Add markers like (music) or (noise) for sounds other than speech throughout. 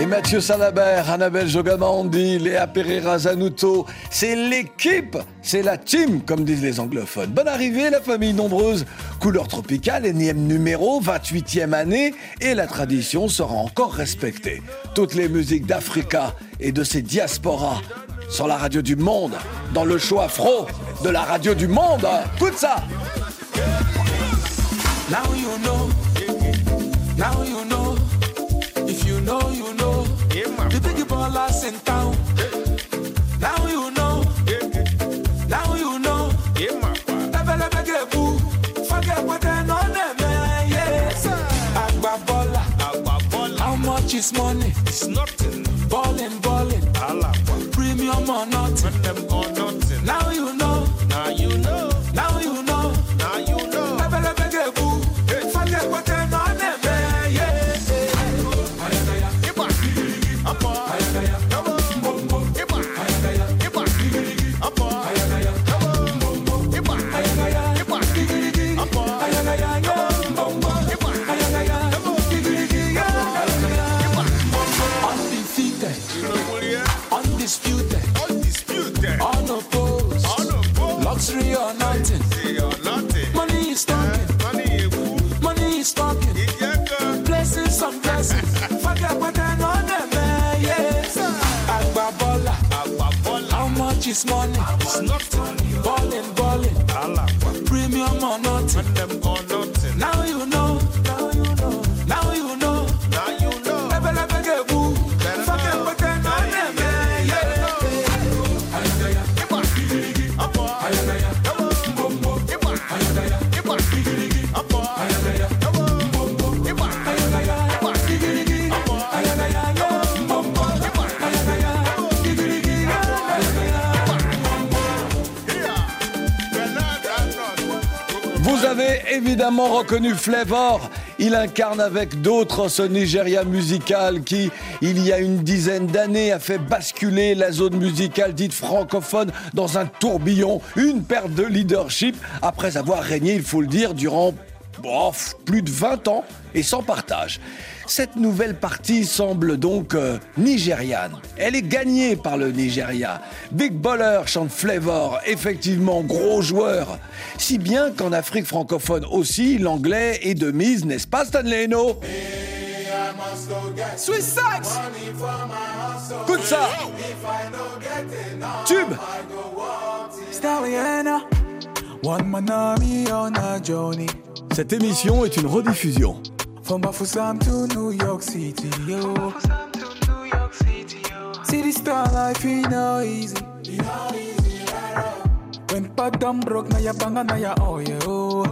Et Mathieu Salabert, Annabelle Jogamandi, Léa Pereira Zanuto, c'est l'équipe, c'est la team, comme disent les anglophones. Bonne arrivée, la famille nombreuse. Couleur tropicale, énième numéro, 28e année, et la tradition sera encore respectée. Toutes les musiques d'Africa et de ses diasporas sur la radio du monde, dans le show afro de la radio du monde. Ça! Now you know. If you know, you know. The big ballers in town. Now you know. Now you know. Never let me get. Forget what they know them, yes. Agba baller. How much is money? It's nothing. Ballin', ballin'. Premium or nothing. When them or nothing. Now you know. Reconnu Flavor. Il incarne avec d'autres ce Nigeria musical qui, il y a une dizaine d'années, a fait basculer la zone musicale dite francophone dans un tourbillon, une perte de leadership, après avoir régné, il faut le dire, durant plus de 20 ans et sans partage. Cette nouvelle partie semble donc euh, nigériane. Elle est gagnée par le Nigeria. Big Baller chante Flavor, effectivement gros joueur. Si bien qu'en Afrique francophone aussi, l'anglais est de mise, n'est-ce pas Stanley Eno? Swiss Sax. Écoute ça Tube Stalliona. One man army on a journey. Cette émission est une rediffusion. From Bafusam to New York City, yo. City star life ain't no easy. When Padam broke, now ya banga, now ya oh yo.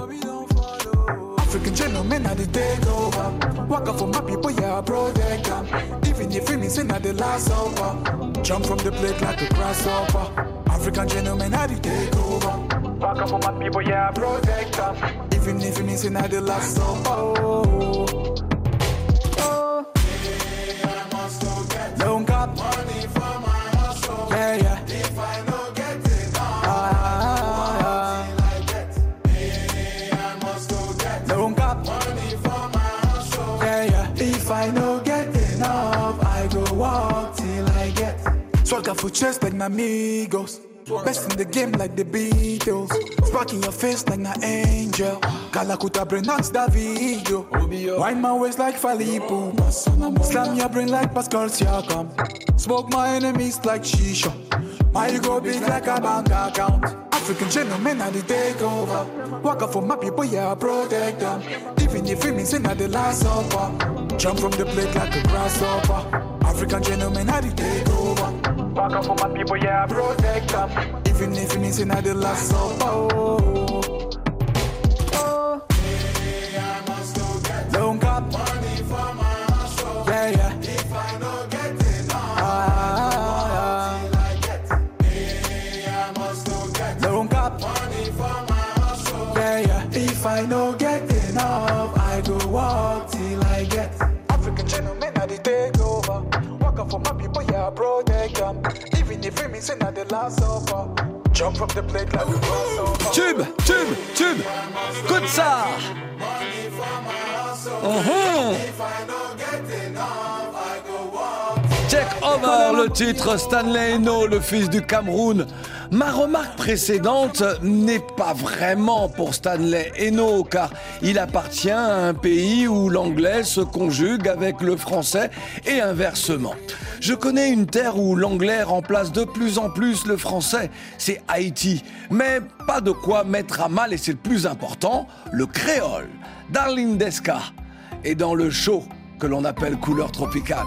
African gentlemen, now they take over. Walk up for my people, yeah, protect them. Even if you miss not the last supper. Jump from the plate like a grasshopper. African gentlemen, how they take over. Walk up for my people, yeah, protect them. You miss not the last. Oh. Oh. Money for my hustle. Yeah, yeah. If I don't get it, ah, don't got money for my hustle. Yeah, yeah. If I don't get enough, I go walk till I get. Chest like my amigos. Best in the game like the Beatles. Spark in your face like an angel. Brain knocks that video. Wind my waist like Falipu. Slam your brain like Pascal Siakam. Smoke my enemies like Shisha. My go big like a bank account. African gentlemen are the takeover. Walk up for my people, yeah, I protect them. Even if it means not the last supper. Jump from the plate like a grasshopper. African gentlemen are the takeover. Back up for my people, yeah, I protect them. Even if you need the last. Oh. oh. Hey, go Don't. Money for my hustle. Yeah, yeah. If I don't get it, no. Ah, ah, ah, ah. Hey, I must go get Money for my hustle. Yeah, yeah. If I don't get enough, I go walk till I get. African gentlemen, I take over. Walk up for my people. I protect them. Um, even if we missing at the last supper. Jump from the plate like we pass Tube, tube, tube. Good. Uh -huh. Check over le titre, Stanley Eno, le fils du Cameroun. Ma remarque précédente n'est pas vraiment pour Stanley Eno, car il appartient à un pays où l'anglais se conjugue avec le français et inversement. Je connais une terre où l'anglais remplace de plus en plus le français, c'est Haïti. Mais pas de quoi mettre à mal, et c'est le plus important, le créole. Darling Desca est dans le show que l'on appelle couleur tropicale.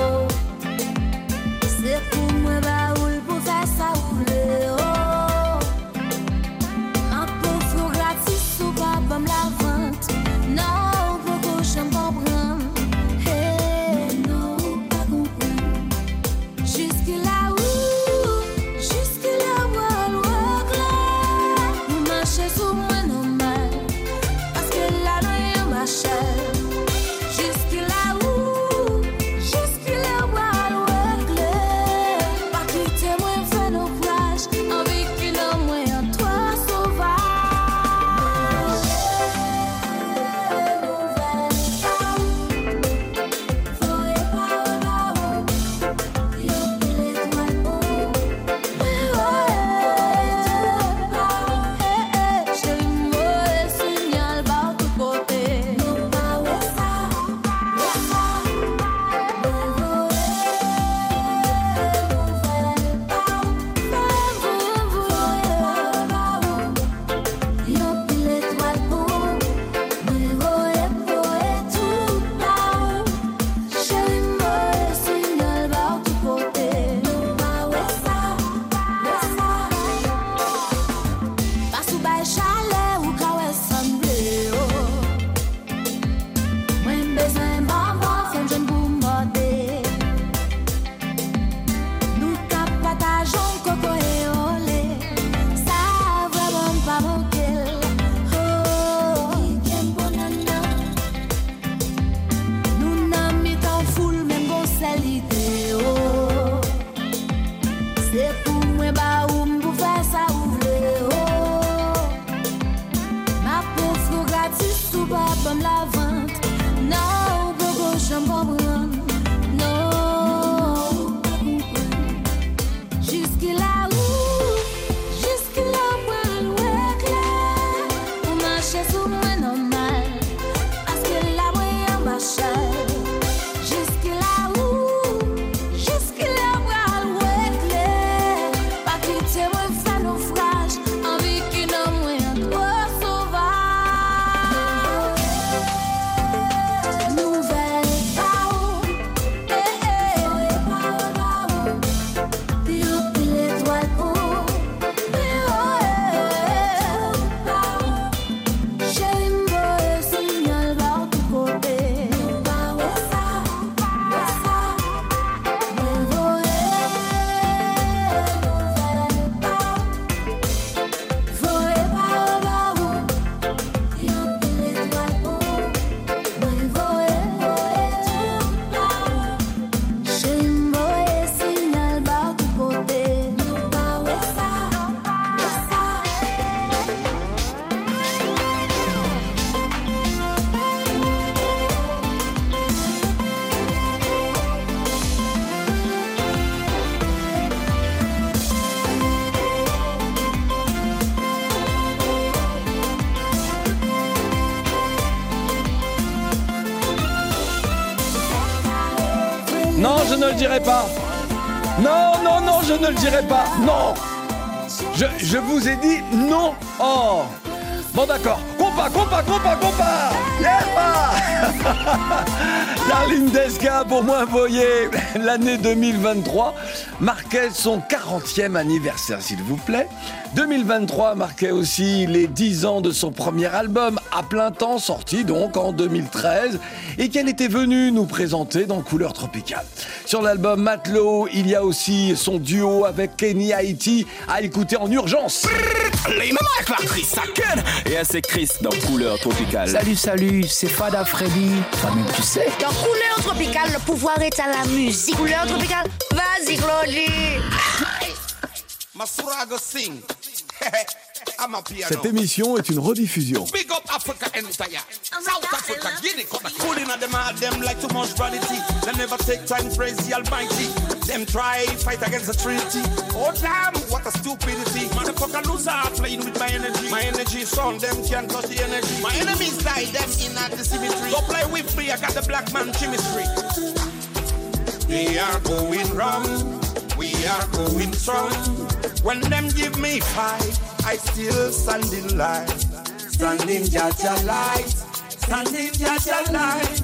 pas. Non, non, non, je ne le dirai pas. Non. Je, vous ai dit non. Oh. Bon d'accord. Compa, compa, compa, compa. Yeah (laughs) Darlene Desca pour moi, voyez, l'année 2023 marquait son 40e anniversaire, s'il vous plaît. 2023 marquait aussi les 10 ans de son premier album, à plein temps, sorti donc en 2013, et qu'elle était venue nous présenter dans Couleur Tropicale. Sur l'album Matelot, il y a aussi son duo avec Kenny Haiti à écouter en urgence. Et c'est Chris dans Couleur Tropicale. Salut, salut, c'est Fada Freddy. Toi-même, tu sais. Dans Couleur Tropicale, le pouvoir est à la musique. Couleur Tropicale, vas-y, Claudie. Masura go sing. (laughs) I'm a piano. Cette émission est une rediffusion. Big up Africa entire. South Africa, Guinea. Fooling at them hard, them like too much vanity. They never take time to praise the Almighty. Them try fight against the Trinity. Oh damn, what a stupidity. Motherfucker loser playing with my energy. My energy is on them can't touch the energy. My enemies die, them in at the cemetery. Don't play with me, I got the black man chemistry. They are going wrong, we are going strong. When them give me fight, I still stand in line. Standing Jaja light, standing Jaja light.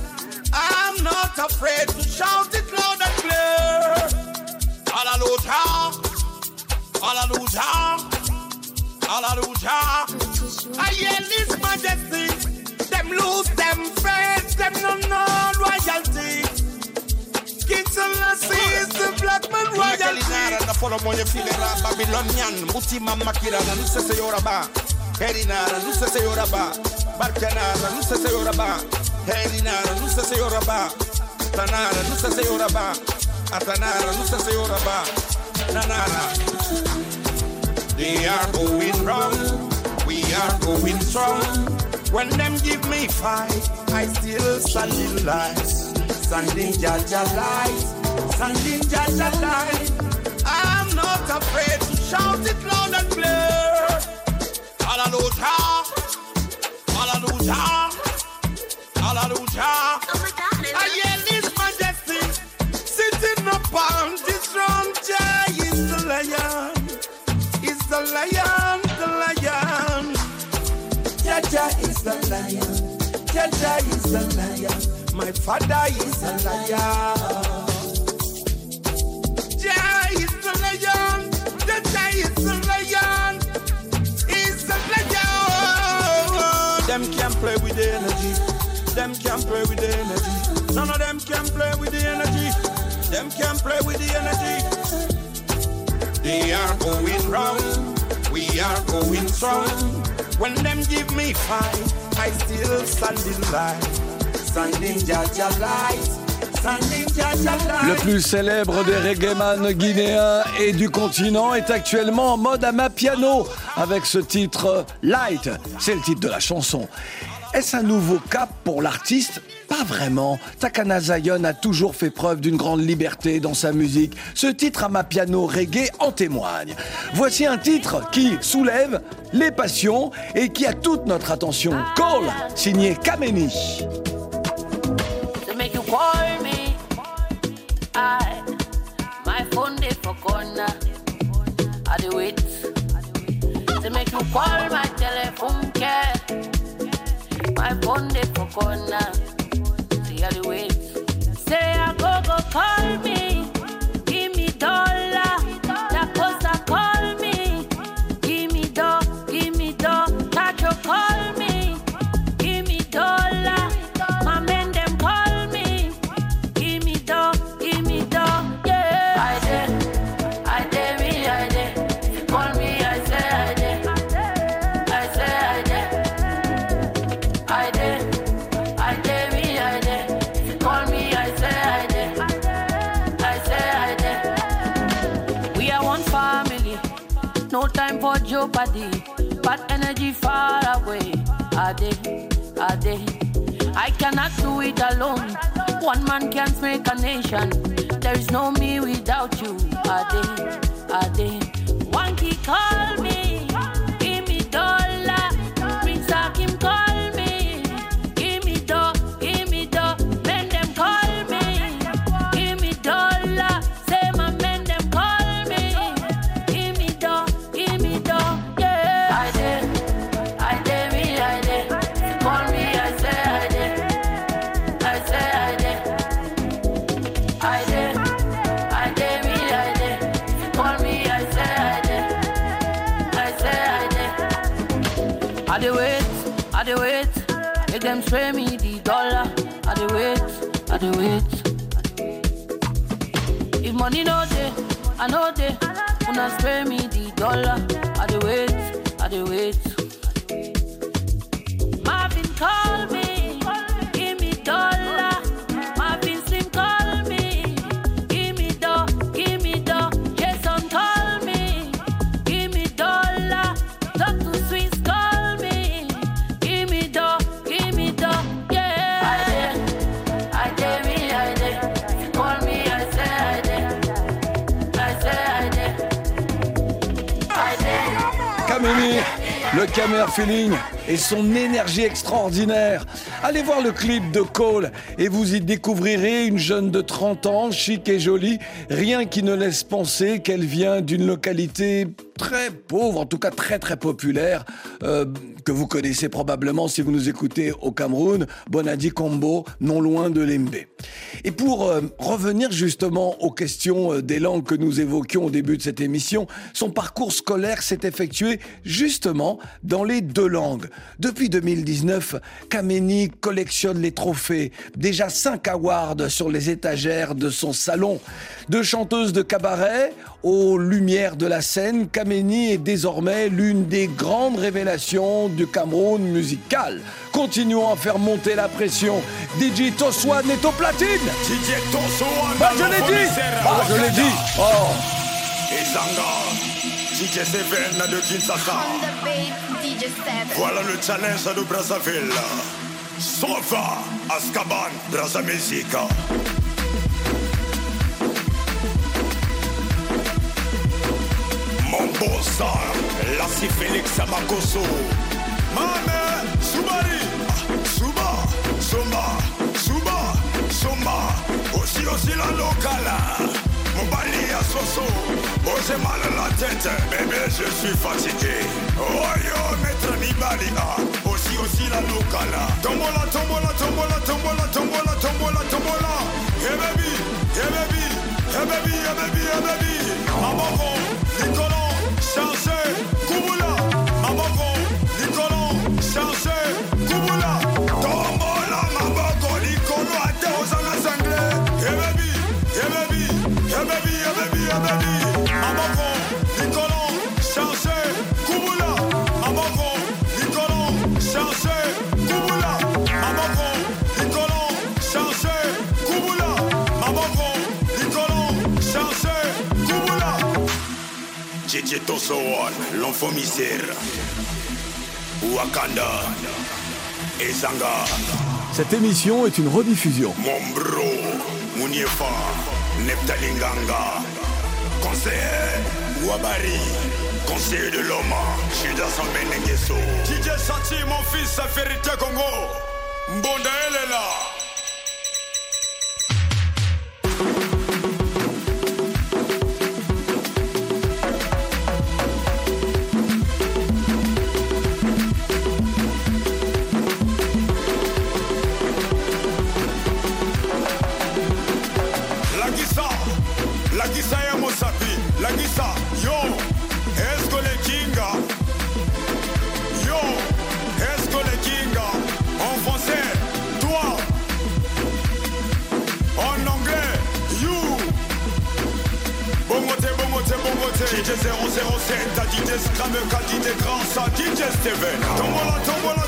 I'm not afraid to shout it loud and clear. Hallelujah, hallelujah, hallelujah. I hear this majesty. Them lose them faith, them no know royalty. King Selassie is the black man royalty. na follow mo filera Babylonian. Muti mama kira na nusa se yoraba Herina na nusa se yoraba Barkana na nusa se yoraba Herina na nusa se yoraba Tanara nusa se yoraba Atanara nusa se yoraba Nanara. They are going wrong. We are going strong. When them give me fight I still stand in line Standing Jaja light Standing Jaja light I'm not afraid to shout it loud and clear. Hallelujah, hallelujah, hallelujah. I hear this majesty sitting upon this throne. Jah is the lion, is the lion, the lion. Jaja is the lion, Jaja is the lion. My father is a lion. Jah is the lion. The Jah is the lion. Is the lion. Them can't play with the energy. Them can't play with the energy. None of them can play with the energy. Them can play with the energy. They are going round. We are going strong. When them give me fight, I still stand in line. Le plus célèbre des reggaeman guinéens et du continent est actuellement en mode amapiano avec ce titre Light. C'est le titre de la chanson. Est-ce un nouveau cap pour l'artiste? Pas vraiment. Takana Zion a toujours fait preuve d'une grande liberté dans sa musique. Ce titre amapiano reggae en témoigne. Voici un titre qui soulève les passions et qui a toute notre attention. Call, signé Kameni. Call my telephone care. My phone dey for corner. See I dey wait. Say I go go call me. Did, I did. I cannot do it alone. One man can't make a nation. There is no me without you. Ade, Ade. One key call me. Them spray me the dollar. I dey wait, I dey wait. If money no dey, I know dey. Una spray me the dollar. I dey wait, I dey wait. Marvin call Camer Feeling et son énergie extraordinaire. Allez voir le clip de Cole et vous y découvrirez une jeune de 30 ans, chic et jolie, rien qui ne laisse penser qu'elle vient d'une localité très pauvre, en tout cas très très populaire, euh, que vous connaissez probablement si vous nous écoutez au Cameroun, Bonadi Combo, non loin de Lembe. Et pour euh, revenir justement aux questions euh, des langues que nous évoquions au début de cette émission, son parcours scolaire s'est effectué justement dans les deux langues. Depuis 2019, Kameni collectionne les trophées, déjà 5 awards sur les étagères de son salon. De chanteuse de cabaret aux lumières de la scène, Kameni est désormais l'une des grandes révélations du Cameroun musical. Continuons à faire monter la pression. DJ Toswan est au platine DJ Toswan Bah, je l'ai dit Ah, je l'ai dit Oh Ezanga, DJ Seven de Kinshasa. Voilà le challenge de Brazzaville. Sova, Azkaban, Brazza Music. Bossa, Lassi Félix Amakoso. Mame, Soubari, Souba, Soma, Souba, Soma. Aussi, aussi la locale. Mon bali à Soso. Oh, j'ai mal à la tête, bébé, je suis fatigué. Oh, yo, maître Nibali. ah. Aussi, aussi la locale. Tombola, tombola, tombola, tombola, tombola, tombola, tombola. Hey, baby, hey, baby, hey, baby, hey, baby, hey, baby. Mamoko, Nicolon, Chargé, Kubula. Mamoko, Nicolon, Chargé, Kubula. Tchétché Tosowan, l'enfant misère. Wakanda. Ezanga. Cette émission est une rediffusion. Mon bro, Mouniéfa, Neptalinganga, conseiller, Wabari, conseiller de l'homme, Chida Sambenengeso. DJ Sachi, mon fils, sa vérité Congo. Mbonda, elle est là. Dit des scram, qu'a dit des grands, ça Steven.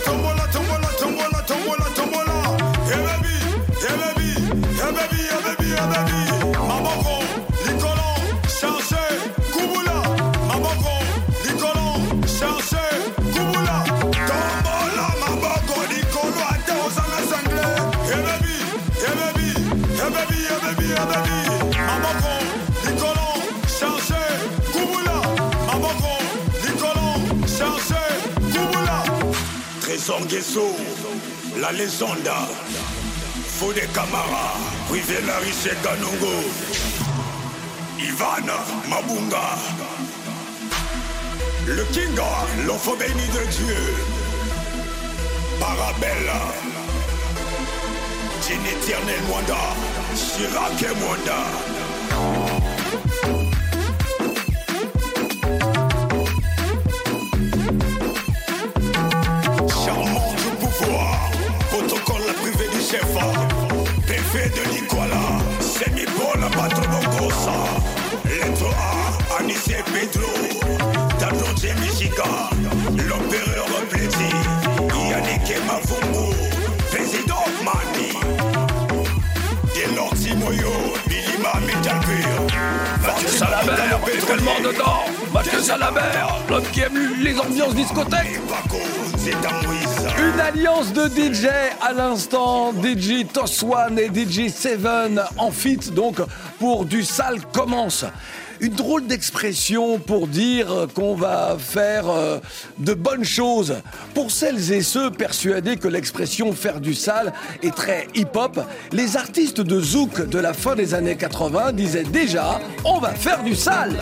Trésor Guesso, la légende. Fodé Camara, Privé Larishe Ganongo. Ivan Mabunga. Le Kinga, l'enfant béni de Dieu. Parabella. Jean éternel Mwanda. Chirac et Mwanda. Shefa PV de Nicolas. Semi Paul Patronokosa Lettre A Anissé Pedro Tano Jemijiga L'opéreur Pléti Yannick Mavumbu Président Mani Delorti Moyo Salabert, on est tellement dedans. Mathieu Salabert, l'homme qui aime les ambiances discothèques. Une alliance de DJ à l'instant, DJ Toss One et DJ Seven en fit donc pour du sale commence. Une drôle d'expression pour dire qu'on va faire euh, de bonnes choses. Pour celles et ceux persuadés que l'expression faire du sale est très hip-hop, les artistes de zouk de la fin des années 80 disaient déjà on va faire du sale.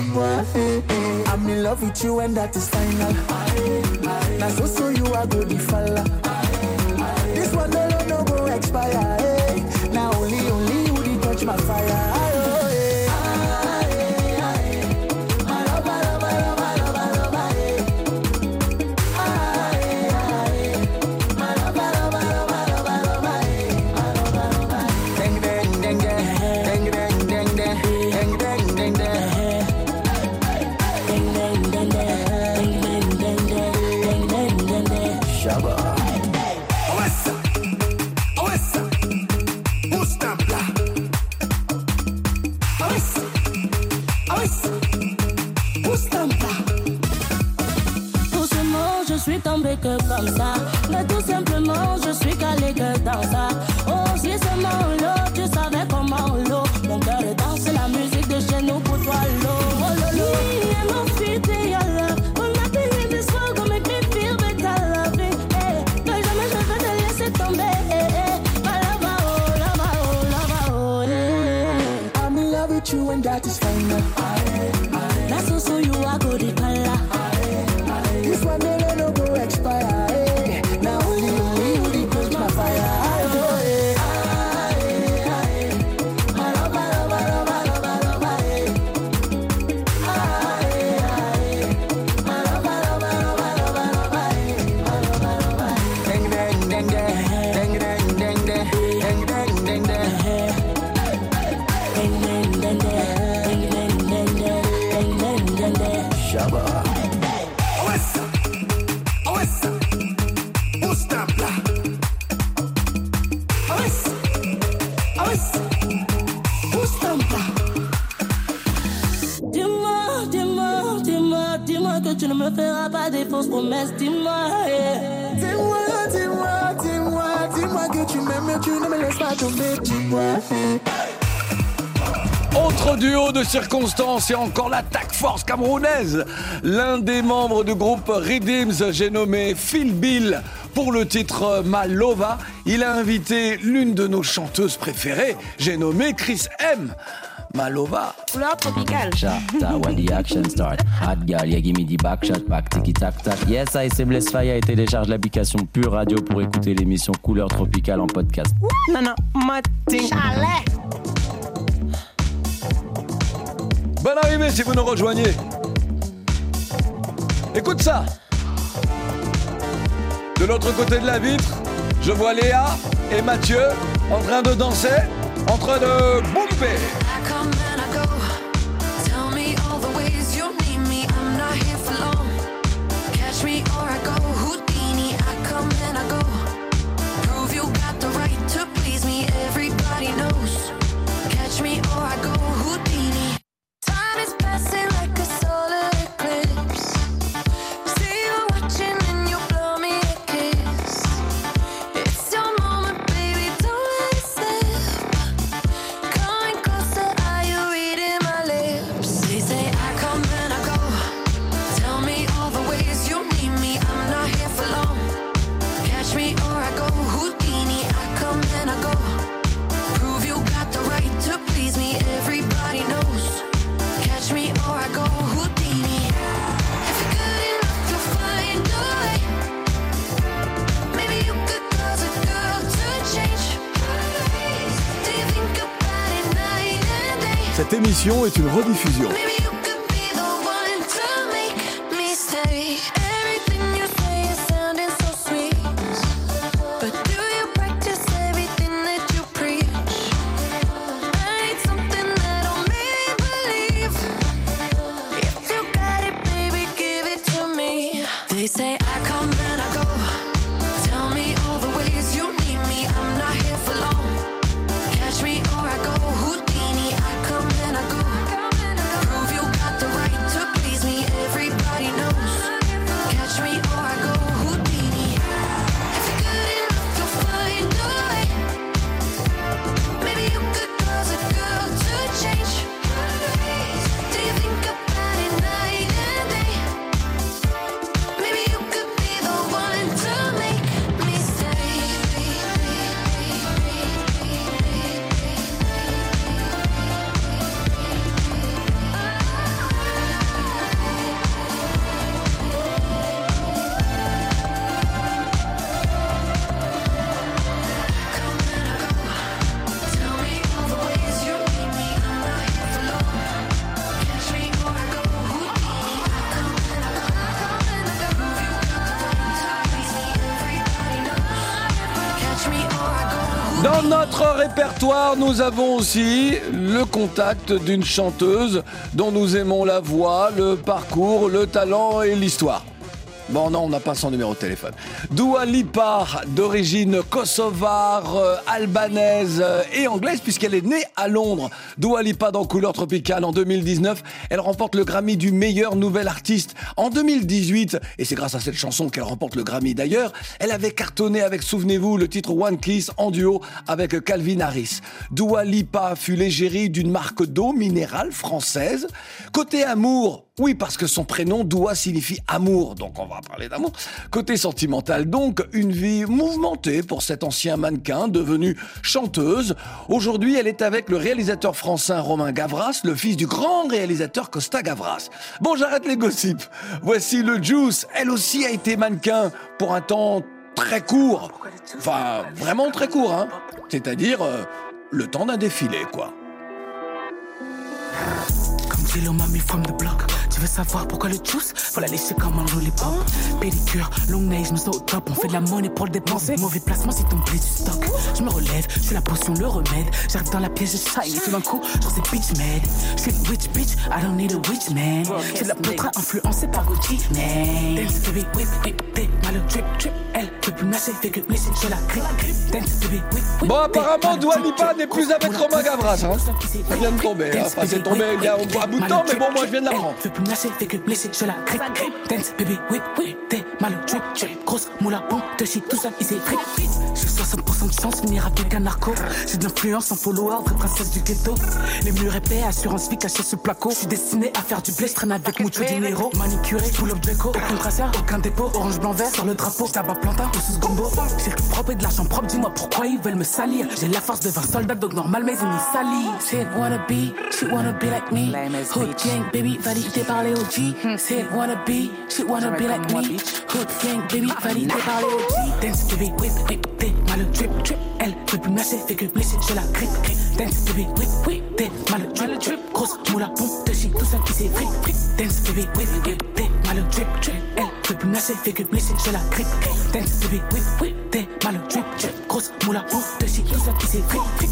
I'm in love with you and that is final. Now so so you are good, fella. This one alone no go expire. eh. Now only, only you touch my fire. satisfying that I Autre duo de circonstances et encore l'attaque force camerounaise. L'un des membres du groupe Redeems, j'ai nommé Phil Bill pour le titre Malova. Il a invité l'une de nos chanteuses préférées, j'ai nommé Chris M. Malova. Couleur tropicale. Shot, when the action start. Hot girl, yeah, give me the back shot, back tiki tac tac. Yes, I c'est Bless Fire et télécharge l'application Pure Radio pour écouter l'émission Couleur Tropicale en podcast. Non, non, Martin. Bonne arrivée si vous nous rejoignez. Écoute ça. De l'autre côté de la vitre, je vois Léa et Mathieu en train de danser, en train de boumper. Nous avons aussi le contact d'une chanteuse dont nous aimons la voix, le parcours, le talent et l'histoire. Bon, non, on n'a pas son numéro de téléphone. Dua Lipa, d'origine kosovare, euh, albanaise euh, et anglaise, puisqu'elle est née à Londres. Dua Lipa dans Couleur Tropicale en 2019. Elle remporte le Grammy du meilleur nouvel artiste en 2018. Et c'est grâce à cette chanson qu'elle remporte le Grammy d'ailleurs. Elle avait cartonné avec, souvenez-vous, le titre One Kiss en duo avec Calvin Harris. Dua Lipa fut l'égérie d'une marque d'eau minérale française. Côté amour, oui, parce que son prénom Doua signifie amour, donc on va parler d'amour. Côté sentimental, donc, une vie mouvementée pour cet ancien mannequin devenue chanteuse. Aujourd'hui, elle est avec le réalisateur français Romain Gavras, le fils du grand réalisateur Costa Gavras. Bon, j'arrête les gossips. Voici le Juice. Elle aussi a été mannequin pour un temps très court. Enfin, vraiment très court, hein. C'est-à-dire euh, le temps d'un défilé, quoi. From the block. Tu veux savoir pourquoi le juice? Faut la laisser comme un lollipop. Pédicure, long nails, nous au top. On fait de la monnaie pour le dépenser. Mauvais placement si ton blé du stock. Je me relève, je suis la potion, le remède. J'arrive dans la pièce, je shine. Et tout d'un coup, genre c'est bitch. Je suis une witch bitch, I don't need a witch man. C'est de la poudre influencée par Gucci man. Dance baby, whip, whip, whip, mal le drip, drip. Elle peut plus nager, fait que laisser, je la grippe, grippe. Dance baby, whip, whip. Bon, apparemment, mal le Dua drip, Lipa drip. n'est plus avec Romain Gavras. Hein. Ça vient de tomber. hein. Enfin, c'est tombé il y a un bout de temps, mais bon, moi, je viens de l'apprendre. Lâcher, fait que blesser, je la grippe, grippe. Dance, baby, whip, whip, t'es mal au drip, drip. Grosse moula, bon, de shit, tout ça, il s'est fric. J'ai 60% de chance, finir avec un narco. J'ai de l'influence, un follower, vraie princesse du ghetto. Les murs épais, assurance vie cachée sous placo. Je suis destiné à faire du blé, traîne avec mucho dinero. Manicuré, full up Draco, aucun brassard, aucun dépôt. Orange, blanc, vert, sur le drapeau. Tabac plantain, ou sous gombo. J'ai le propre et de l'argent propre, dis-moi pourquoi ils veulent me salir. J'ai la force de 20 soldats, donc normal, mais ils me salissent. Said wanna be, she wanna be like me. Hood gang, baby, validé par les OG. Said wanna be, she wanna be like me. Hood gang, baby, validé par les OG. Dance, baby, whip, whip, t'es mal au drip, drip. Elle veut plus lâcher, fait que blesser, je la grippe, grippe. Dance, baby, whip, whip, t'es mal au drip, drip. Grosse moula, bon, de shit, tout ça qui s'est fric, fric. Dance, baby, whip, whip, t'es mal au drip, drip. Elle veut plus lâcher, fait que blesser, je la grippe, grippe. Dance, baby, whip, whip, t'es mal au drip, drip. Grosse moula, bon, de shit, tout ça qui s'est fric, fric.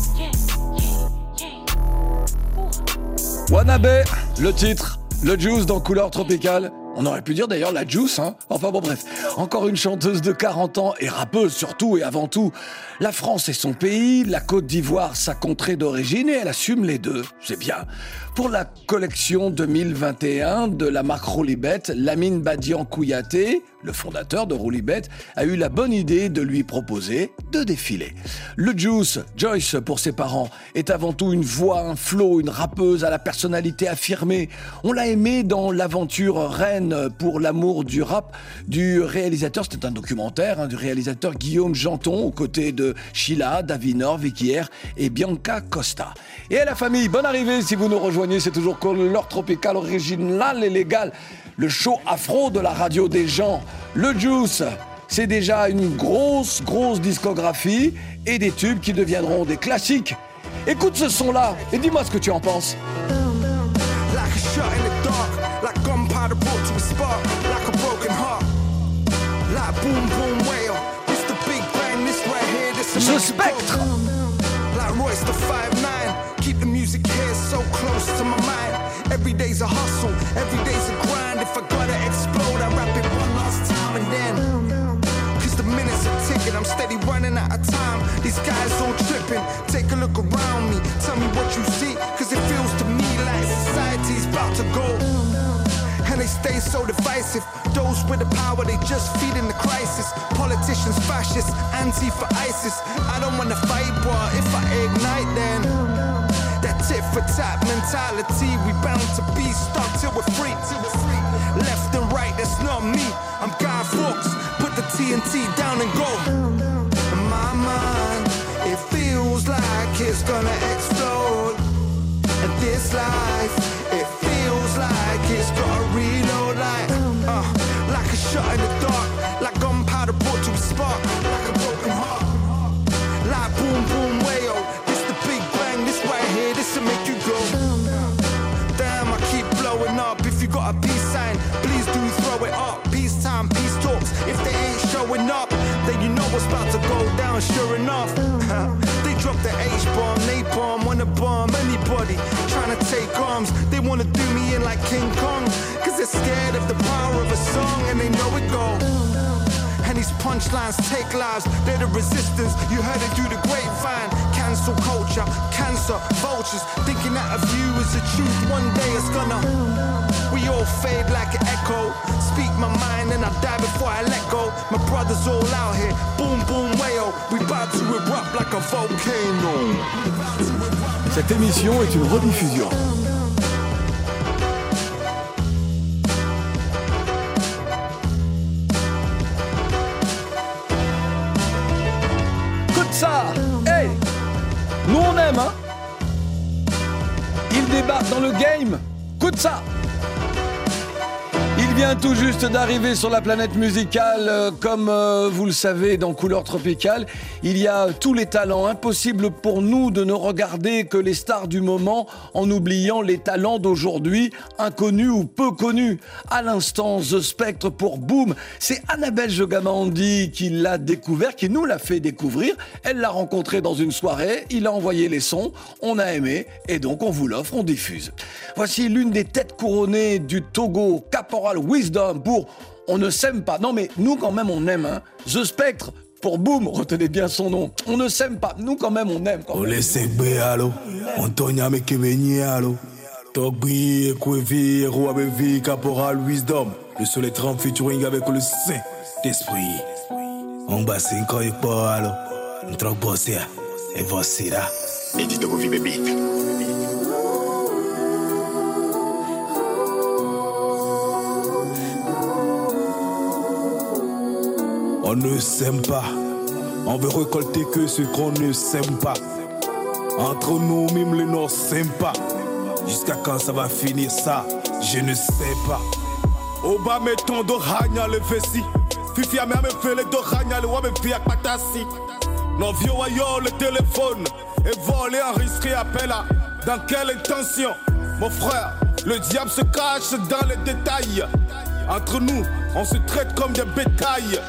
Wanabe, le titre, le Juice dans couleur tropicale. On aurait pu dire d'ailleurs la Juice, hein. Enfin bon bref, encore une chanteuse de 40 ans et rappeuse surtout et avant tout. La France est son pays, la Côte d'Ivoire sa contrée d'origine et elle assume les deux. C'est bien. Pour la collection 2021 de la marque Roulibet, Lamine Badian Kouyaté, le fondateur de Roulibet, a eu la bonne idée de lui proposer de défiler. Le Juice, Joyce pour ses parents, est avant tout une voix, un flow, une rappeuse à la personnalité affirmée. On l'a aimé dans l'aventure Reine pour l'amour du rap du réalisateur, c'était un documentaire, hein, du réalisateur Guillaume Janton aux côtés de Sheila, Davinor, Vicky et Bianca Costa. Et à la famille, bonne arrivée si vous nous rejoignez, c'est toujours Color Tropical original et légal, le show afro de la radio des gens. Le Juice, c'est déjà une grosse, grosse discographie et des tubes qui deviendront des classiques. Écoute ce son-là et dis-moi ce que tu en penses. It Spectre. Go. Like Royce the 5'9, keep the music here so close to my mind. Every day's a hustle, every day's a grind. If I gotta explode, I rap it one last time and then. Cause the minutes are ticking, I'm steady running out of time. These guys all tripping, take a look around me, tell me what you see. Cause it feels to me like society's about to go. And they stay so divisive. Those with the power, they just feeding the crisis. Politicians, fascists, anti for ISIS. I don't wanna fight, but if I ignite, then tit for tat mentality, we bound to be stuck till we're free. Till we're free. Left and right, that's not me. I'm Guy Fawkes. Put the TNT down and go. In my mind, it feels like it's gonna explode. And this life, it feels like it's gotta reload like, uh, like a shot in the dark, up. If you got a peace sign, please do throw it up. Peace time, peace talks. If they ain't showing up, then you know what's about to go down. Sure enough, (laughs) they drop the H bomb, napalm, wanna bomb anybody trying to take arms. They wanna do me in like King Kong, cause they're scared of the power of a song and they know it go. And these punchlines take lives, they're the resistance. You heard it through the grapevine. Cancel culture, cancer, vultures, thinking that a view is the truth. One day it's gonna. We all fade like an echo. Speak my mind and I die before I let go. My brothers all out here, boom boom wayo. We about to erupt like a volcano. Cette émission est une rediffusion. Hein. Il débarque dans le game. Écoute ça vient tout juste d'arriver sur la planète musicale. Euh, Comme euh, vous le savez, dans Couleur Tropicale, il y a tous les talents. Impossible pour nous de ne regarder que les stars du moment en oubliant les talents d'aujourd'hui, inconnus ou peu connus. À l'instant, The Spectre pour Boom, c'est Annabelle Jogamandi qui l'a découvert, qui nous l'a fait découvrir. Elle l'a rencontré dans une soirée, il a envoyé les sons, on a aimé et donc on vous l'offre, on diffuse. Voici l'une des têtes couronnées du Togo, Caporal Wisdom pour On ne s'aime pas. Non mais nous quand même on aime. Hein. The Spectre pour Boom, (laughs) retenez bien son nom. On ne s'aime pas. Nous quand même on aime. Quand même. Caporal Wisdom. Le soleil trempe featuring avec le Saint-Esprit. On bat 5 ans et pas alo. On troque bossé, et voici là. Et vie baby. On ne s'aime pas. On veut récolter que ce qu'on ne sème pas. Entre nous, même les nord s'aiment pas. Jusqu'à quand ça va finir ça, je ne sais pas. Oba mettons de ragna le vessi. Fifi a même fait le de ragna le wame via patasi. Non vieux wayo le téléphone. Et voler en risque appel à. Dans quelle intention? Mon frère, le diable se cache dans les détails. Entre nous, on se traite comme des bétails.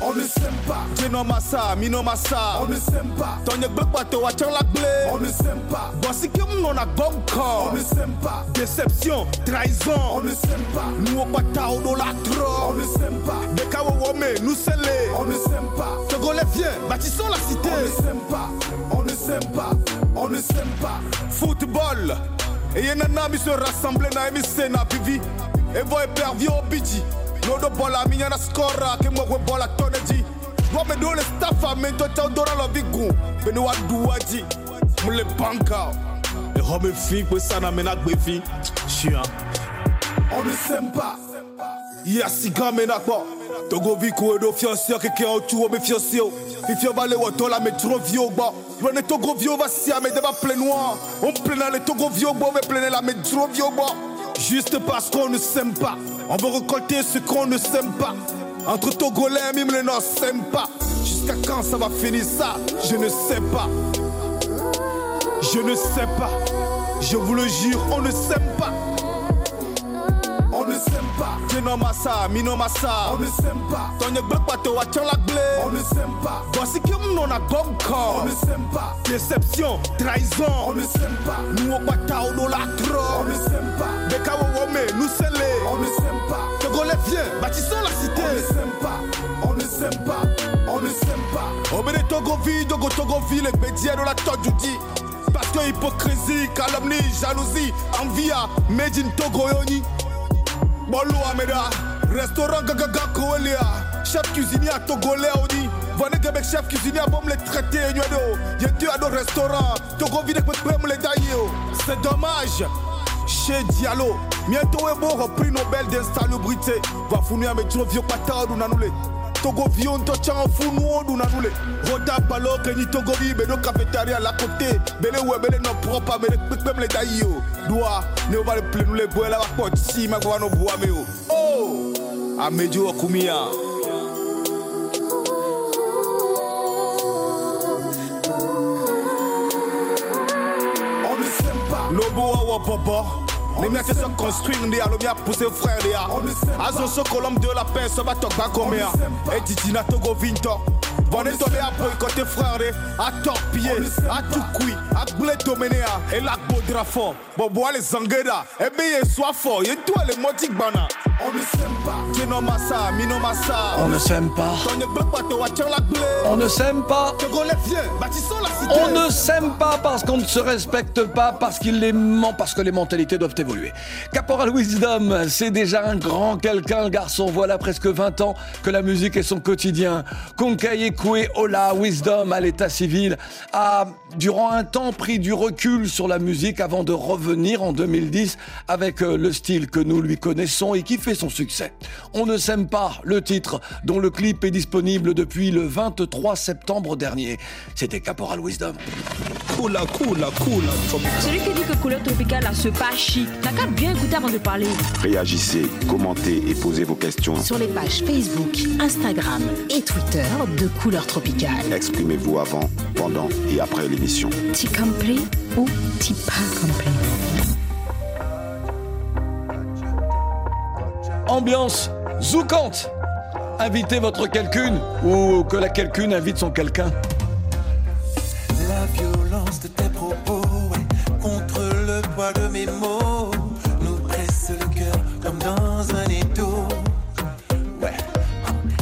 On ne s'aime pas. Jeno massa, mino massa. On ne s'aime pas. Tonye bekwato wachang la ble. On ne s'aime pas. Voici que mon a bonko. On ne s'aime pas. Déception, trahison. On ne s'aime pas. Nous au patao do la trop. On ne s'aime pas. Bekawo wome, nous scellés. On ne s'aime pas. Togolais viens, bâtissons la cité. On ne s'aime pas. On ne s'aime pas. On ne s'aime pas. Football. Et y'en a nami se rassembler na emise na vivi. Et voye pervio bidji. Nodo bola minya na skora ke mo we bola toneji. Wa me do le staff a me to ta dora lo bigu. Be no wa duwaji. Mo le banka. E ho me fi pe sana me na gbe fi. On ne s'aime pas. Ya siga me na po. Togo vi ko do fiancé ke ke o tu o me tola me trop vieux ba. Rene Togo vieux va si a me deba plein noir. On plein les Togo vieux bo me plein la me trop vieux ba. Juste parce qu'on ne s'aime pas. On veut récolter ce qu'on ne s'aime pas. Entre Togolais et même les ne s'aiment pas. Jusqu'à quand ça va finir ça? Je ne sais pas. Je ne sais pas, je vous le jure, on ne s'aime pas. On ne s'aime pas. Tino massa, mino massa. On ne s'aime pas. Tonye gbek pato wa tchan la gle. On ne s'aime pas. Voici que mon a gong On ne s'aime pas. Déception, trahison. On ne s'aime pas. Nous la trop. On ne s'aime pas. Wome, nous scellés. On ne s'aime pas. Togolais viens, bâtissons la cité. On ne s'aime pas. On ne s'aime pas. On ne s'aime pas. Obédé Togovi, Dogo Togovi, les bédiers de la Todjoudi. Parce que hypocrisie, calomnie, jalousie, envie, made in Togo yoni. Bolo Ameda, restaurant Gagaga Koelia, chef cuisinier à Togolais Audi. Venez Québec, chef cuisinier, bon les traiter, Nuado. Y'a deux à nos restaurants, Togo vide peut prendre les daïos. C'est dommage. Chez Diallo, bientôt est bon repris Nobel d'insalubrité. Va fournir à mes vieux patard ou nanoulé. Togo vion to chang funu odu nanoulé. Roda palo kenyi Togo vi bedo cafétéria la côté. Bele ouais bele non propre mais les même les daïos. Doa, ne va le les bois la porte si ma no bois me oh. Amejo Okumia. Lobo awa papa. Les miens se sont construits, les allo mia poussé frère les Azon so colombe de la paix, ça va toc ba combien. Et Titina Togo Vinto. Venez tomber à boycotter frère à torpiller, à tout cuit, à blé dominé et la drafo. Bon bois les zangeda, et bien sois fort, et toi les motiques bana. On ne s'aime pas. On ne s'aime pas. On ne s'aime pas. On ne s'aime pas parce qu'on ne se respecte pas, parce qu'il les ment, parce que les mentalités doivent évoluer. Caporal Wisdom, c'est déjà un grand quelqu'un, le garçon. Voilà presque 20 ans que la musique est son quotidien. Konkaye Kwe Ola Wisdom à l'état civil a, durant un temps, pris du recul sur la musique avant de revenir en 2010 avec euh, le style que nous lui connaissons et qui fait son succès. On ne s'aime pas, le titre, dont le clip est disponible depuis le 23 septembre dernier. C'était Caporal Wisdom. Cool, cool, cool. Celui qui dit que couleur tropicale a ce pas chic, t'as qu'à bien écouter avant de parler. Réagissez, commentez et posez vos questions. Sur les pages Facebook, Instagram et Twitter de Couleur Tropicale. Exprimez-vous avant, pendant et après l'émission. T'y compris ou t'y pas compris Ambiance zoukante. Invitez votre quelqu'une ou que la quelqu'une invite son quelqu'un. La violence de tes propos, ouais, contre le poids de mes mots, nous presse le cœur comme dans un étau. Ouais,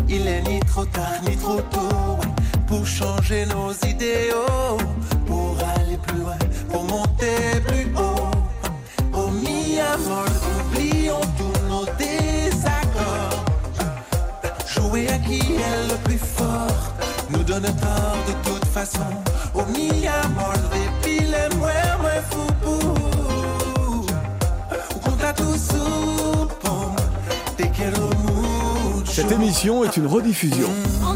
il est ni trop tard ni trop tôt ouais, pour changer nos idéaux, pour aller plus loin, pour monter plus donne tort de toute façon. Oh mi amor, dépile moi, moi fou Ou contra tu supon, te quiero mucho. Cette émission est une rediffusion. On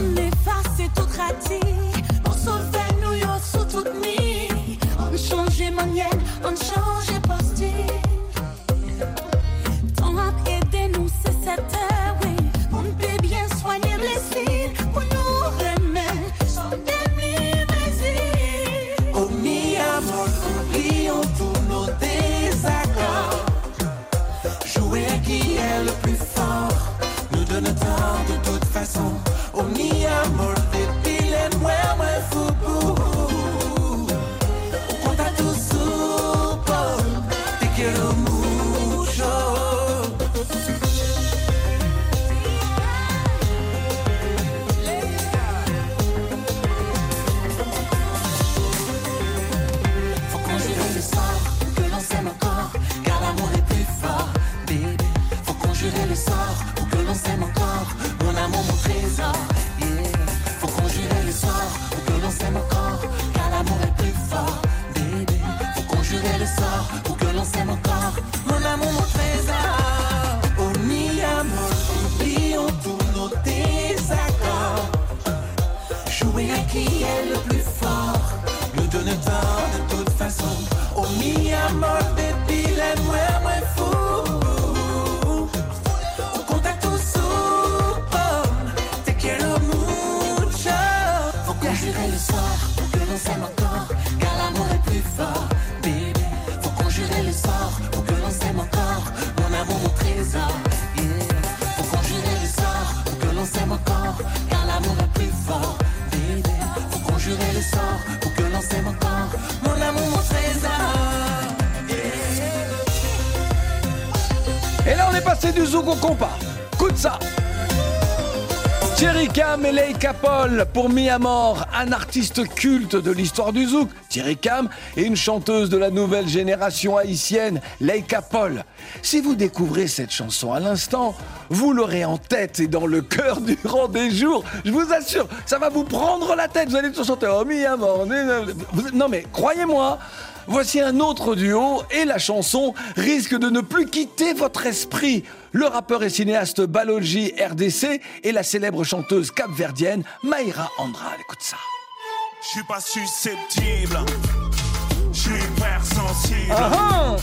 Et Leica Paul pour Mi Amor, un artiste culte de l'histoire du zouk. Thierry Cam est une chanteuse de la nouvelle génération haïtienne, Leica Paul. Si vous découvrez cette chanson à l'instant, vous l'aurez en tête et dans le cœur durant (laughs) des jours. Je vous assure, ça va vous prendre la tête. Vous allez toujours chanter Oh Mi Amor. Vous- Non mais croyez-moi. Voici un autre duo et la chanson risque de ne plus quitter votre esprit. Le rappeur et cinéaste Balogi RDC et la célèbre chanteuse capverdienne Maïra Andrade. Écoute ça. Je suis pas susceptible. Je suis hypersensible. Ah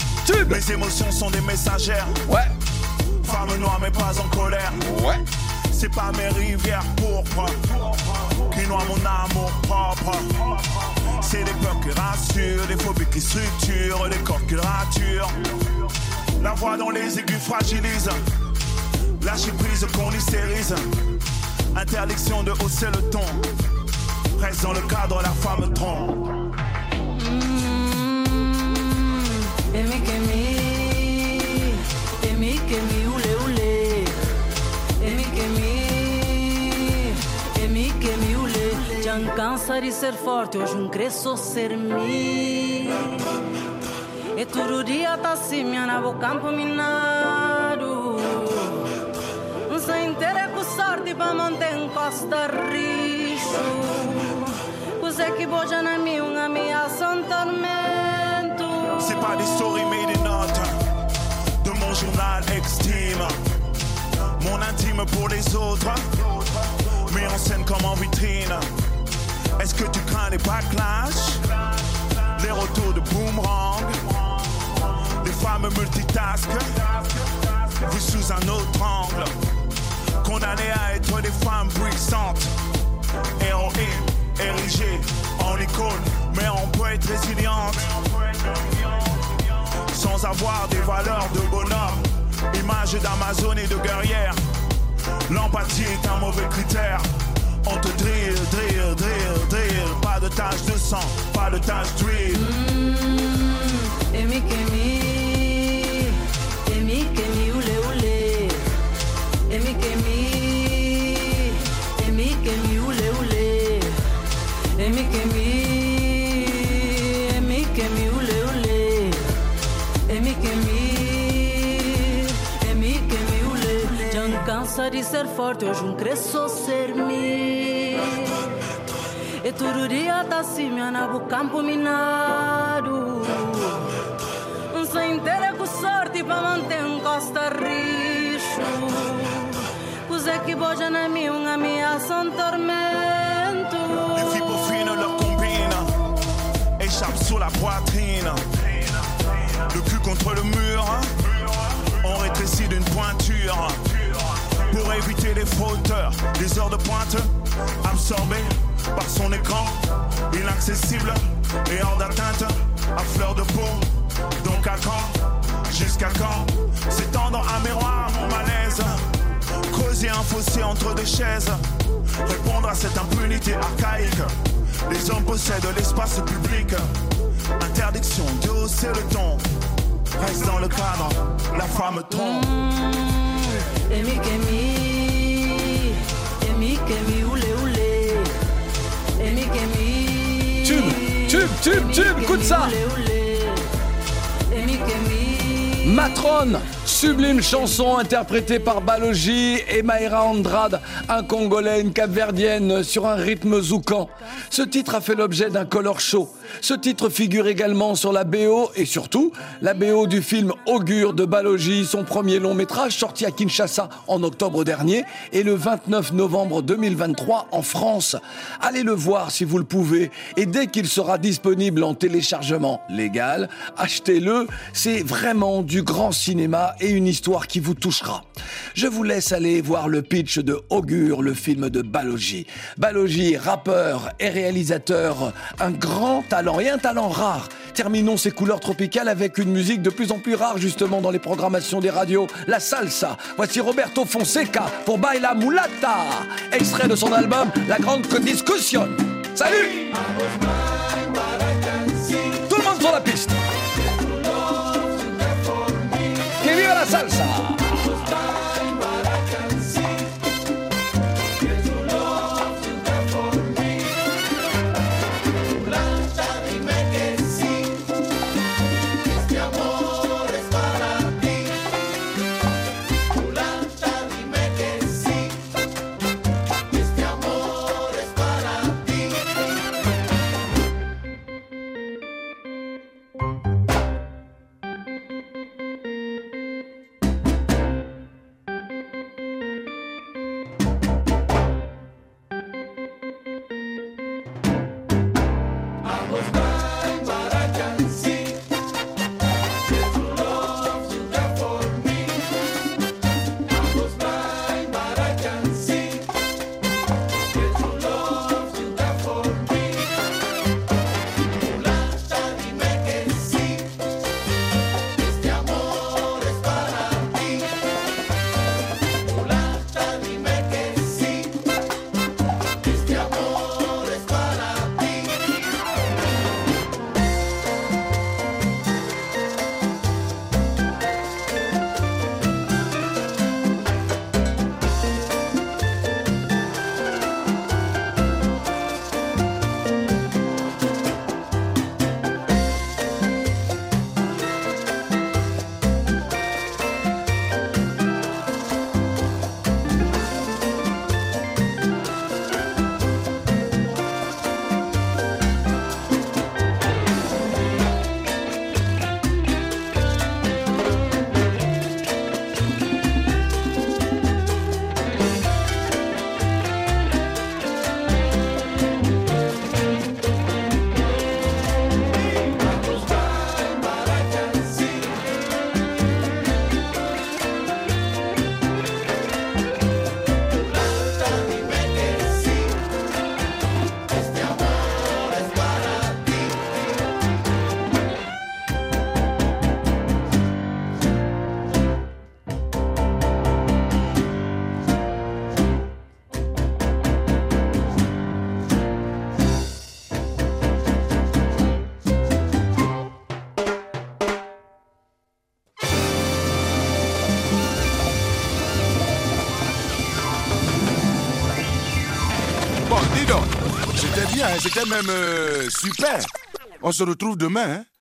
Mes émotions sont des messagères. Ouais. Femme noire mais pas en colère. Ouais. C'est pas mes rivières pourpres qui noient mon amour propre. C'est des peurs qui rassurent, des phobies qui structurent, des corps qui raturent. La voix dans les aigus fragilise. Lâcher prise qu'on hystérise. Interdiction de hausser le ton. Reste dans le cadre, la femme trompe. Kemi, cansa de ser forte, hoje um cresço ser mim. E todo dia tá assim, minha nabo campo minado. Um sem inteira com sorte pra manter em costa richo. Cos'è che bogia na mia, una mia son tormento. C'est pas des made in notes de mon journal extime. Mon intime pour les autres, mis en scène comme en vitrine. Est-ce que tu crains les backlash, les retours de boomerang, les femmes multitask, vues sous un autre angle, condamnées à être des femmes puissantes, héroïnes, érigées en icône, mais on peut être résiliente sans avoir des valeurs de bonhomme. Image d'Amazon et de guerrière. L'empathie est un mauvais critère. On te drill, drill, drill, drill. Pas de tache de sang, pas de tache d'huile. Emi kemi, emi kemi ule ule, emi kemi, emi kemi ule ule, emi kemi, emi kemi ule ule, emi kemi, emi kemi ule. Já não cansa de ser forte, hoje um cresço ser mim. E todo dia tá assim, minha nabo campo minado. Um sem inteira com sorte pra manter um costa richo. Cos'è che bogia na mia, una mia son tormento. Les fibres fines leur échappent sous la poitrine. Le cul contre le mur, on rétrécit d'une pointure. Pour éviter les fauteurs, les heures de pointe, absorbées par son écran, inaccessible et hors d'atteinte, à fleur de peau. Donc à quand Jusqu'à quand S'étendre un miroir, mon malaise? Creuser un fossé entre deux chaises. Répondre à cette impunité archaïque. Les hommes possèdent l'espace public. Interdiction de hausser le ton. Reste dans le cadre, la femme trompe. Emi Tube, tube, tube, écoute ça. Ule sublime chanson interprétée par Balogi et Maïra Andrade, un Congolais, une Capverdienne sur un rythme zoukan. Ce titre a fait l'objet d'un color show. Ce titre figure également sur la BO et surtout la BO du film Augure de Balogi, son premier long métrage sorti à Kinshasa en octobre dernier et le 29 novembre 2023 en France. Allez le voir si vous le pouvez et dès qu'il sera disponible en téléchargement légal, achetez-le. C'est vraiment du grand cinéma une histoire qui vous touchera. Je vous laisse aller voir le pitch de Augure, le film de Balogi. Balogi, rappeur et réalisateur, un grand talent et un talent rare. Terminons ces couleurs tropicales avec une musique de plus en plus rare justement dans les programmations des radios, la salsa. Voici Roberto Fonseca pour Baila Mulata, extrait de son album La Grande Discussion. Salut Tout le monde sur la piste 赞赏。C'était même euh, super. On se retrouve demain, hein.